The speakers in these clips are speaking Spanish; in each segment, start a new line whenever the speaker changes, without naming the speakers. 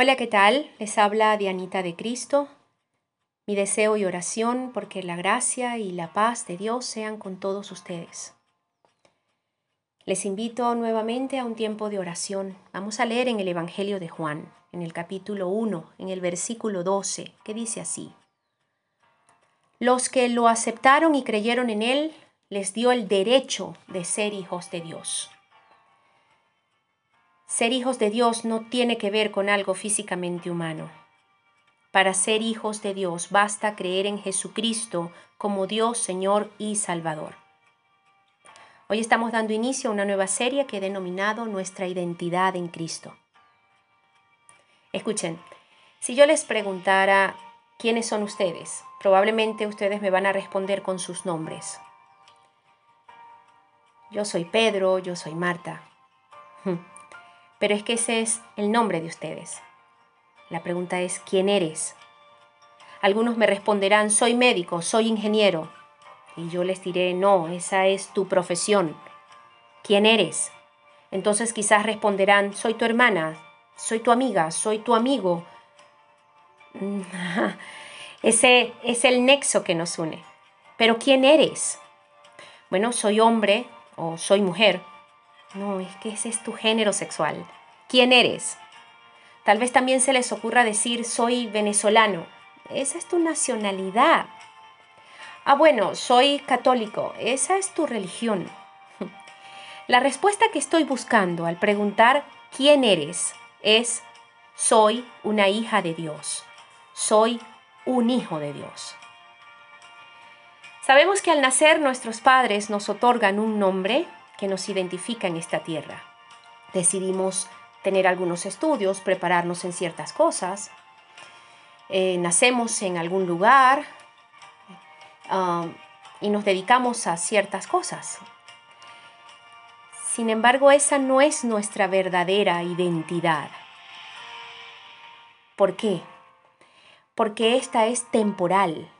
Hola, ¿qué tal? Les habla Dianita de Cristo. Mi deseo y oración porque la gracia y la paz de Dios sean con todos ustedes. Les invito nuevamente a un tiempo de oración. Vamos a leer en el Evangelio de Juan, en el capítulo 1, en el versículo 12, que dice así. Los que lo aceptaron y creyeron en Él, les dio el derecho de ser hijos de Dios. Ser hijos de Dios no tiene que ver con algo físicamente humano. Para ser hijos de Dios basta creer en Jesucristo como Dios, Señor y Salvador. Hoy estamos dando inicio a una nueva serie que he denominado Nuestra identidad en Cristo. Escuchen, si yo les preguntara quiénes son ustedes, probablemente ustedes me van a responder con sus nombres. Yo soy Pedro, yo soy Marta. Pero es que ese es el nombre de ustedes. La pregunta es, ¿quién eres? Algunos me responderán, soy médico, soy ingeniero. Y yo les diré, no, esa es tu profesión. ¿Quién eres? Entonces quizás responderán, soy tu hermana, soy tu amiga, soy tu amigo. Ese es el nexo que nos une. Pero ¿quién eres? Bueno, soy hombre o soy mujer. No, es que ese es tu género sexual. ¿Quién eres? Tal vez también se les ocurra decir soy venezolano. Esa es tu nacionalidad. Ah, bueno, soy católico. Esa es tu religión. La respuesta que estoy buscando al preguntar quién eres es soy una hija de Dios. Soy un hijo de Dios. Sabemos que al nacer nuestros padres nos otorgan un nombre que nos identifica en esta tierra. Decidimos tener algunos estudios, prepararnos en ciertas cosas. Eh, nacemos en algún lugar um, y nos dedicamos a ciertas cosas. Sin embargo, esa no es nuestra verdadera identidad. ¿Por qué? Porque esta es temporal.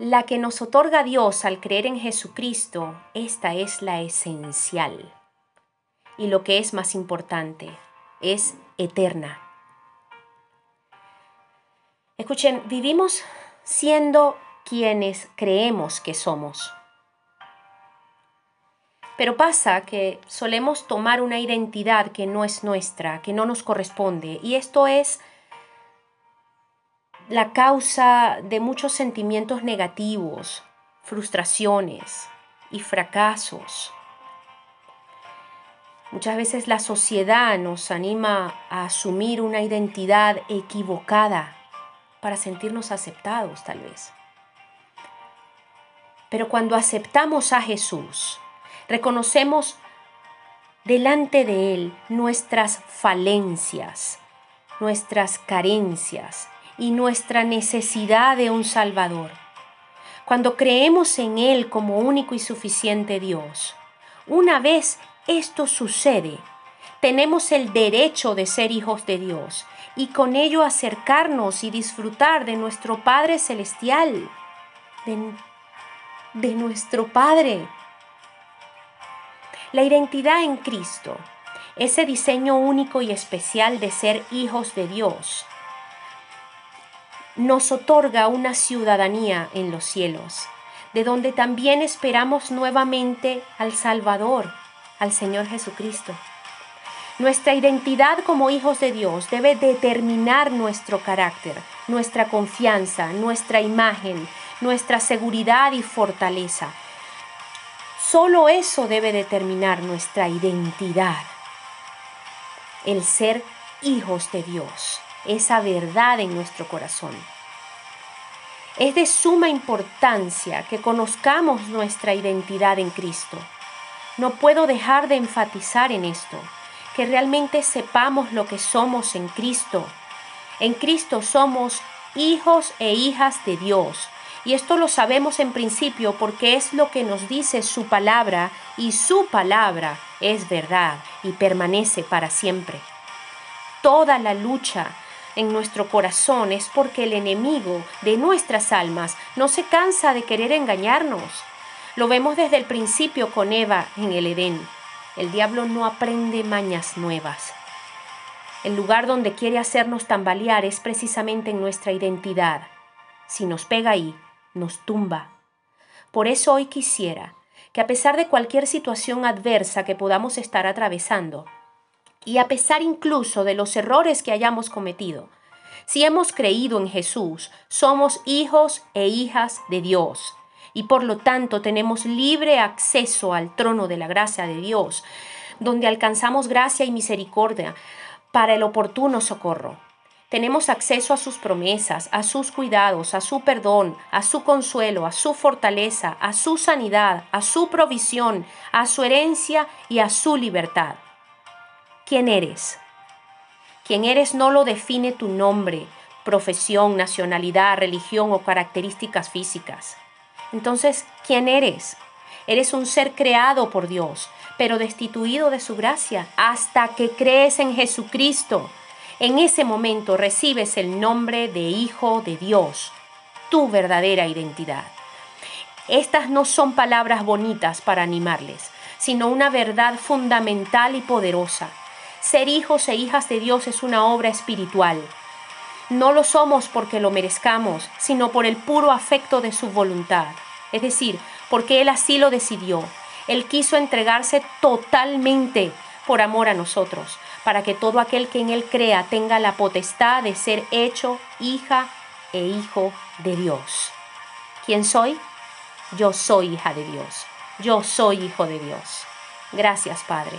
La que nos otorga Dios al creer en Jesucristo, esta es la esencial. Y lo que es más importante, es eterna. Escuchen, vivimos siendo quienes creemos que somos. Pero pasa que solemos tomar una identidad que no es nuestra, que no nos corresponde, y esto es la causa de muchos sentimientos negativos, frustraciones y fracasos. Muchas veces la sociedad nos anima a asumir una identidad equivocada para sentirnos aceptados tal vez. Pero cuando aceptamos a Jesús, reconocemos delante de Él nuestras falencias, nuestras carencias y nuestra necesidad de un Salvador. Cuando creemos en Él como único y suficiente Dios, una vez esto sucede, tenemos el derecho de ser hijos de Dios y con ello acercarnos y disfrutar de nuestro Padre Celestial, de, de nuestro Padre. La identidad en Cristo, ese diseño único y especial de ser hijos de Dios, nos otorga una ciudadanía en los cielos, de donde también esperamos nuevamente al Salvador, al Señor Jesucristo. Nuestra identidad como hijos de Dios debe determinar nuestro carácter, nuestra confianza, nuestra imagen, nuestra seguridad y fortaleza. Solo eso debe determinar nuestra identidad, el ser hijos de Dios esa verdad en nuestro corazón. Es de suma importancia que conozcamos nuestra identidad en Cristo. No puedo dejar de enfatizar en esto, que realmente sepamos lo que somos en Cristo. En Cristo somos hijos e hijas de Dios. Y esto lo sabemos en principio porque es lo que nos dice su palabra y su palabra es verdad y permanece para siempre. Toda la lucha en nuestro corazón es porque el enemigo de nuestras almas no se cansa de querer engañarnos. Lo vemos desde el principio con Eva en el Edén. El diablo no aprende mañas nuevas. El lugar donde quiere hacernos tambalear es precisamente en nuestra identidad. Si nos pega ahí, nos tumba. Por eso hoy quisiera que a pesar de cualquier situación adversa que podamos estar atravesando, y a pesar incluso de los errores que hayamos cometido, si hemos creído en Jesús, somos hijos e hijas de Dios y por lo tanto tenemos libre acceso al trono de la gracia de Dios, donde alcanzamos gracia y misericordia para el oportuno socorro. Tenemos acceso a sus promesas, a sus cuidados, a su perdón, a su consuelo, a su fortaleza, a su sanidad, a su provisión, a su herencia y a su libertad. ¿Quién eres? Quién eres no lo define tu nombre, profesión, nacionalidad, religión o características físicas. Entonces, ¿quién eres? Eres un ser creado por Dios, pero destituido de su gracia hasta que crees en Jesucristo. En ese momento recibes el nombre de Hijo de Dios, tu verdadera identidad. Estas no son palabras bonitas para animarles, sino una verdad fundamental y poderosa. Ser hijos e hijas de Dios es una obra espiritual. No lo somos porque lo merezcamos, sino por el puro afecto de su voluntad. Es decir, porque Él así lo decidió. Él quiso entregarse totalmente por amor a nosotros, para que todo aquel que en Él crea tenga la potestad de ser hecho hija e hijo de Dios. ¿Quién soy? Yo soy hija de Dios. Yo soy hijo de Dios. Gracias, Padre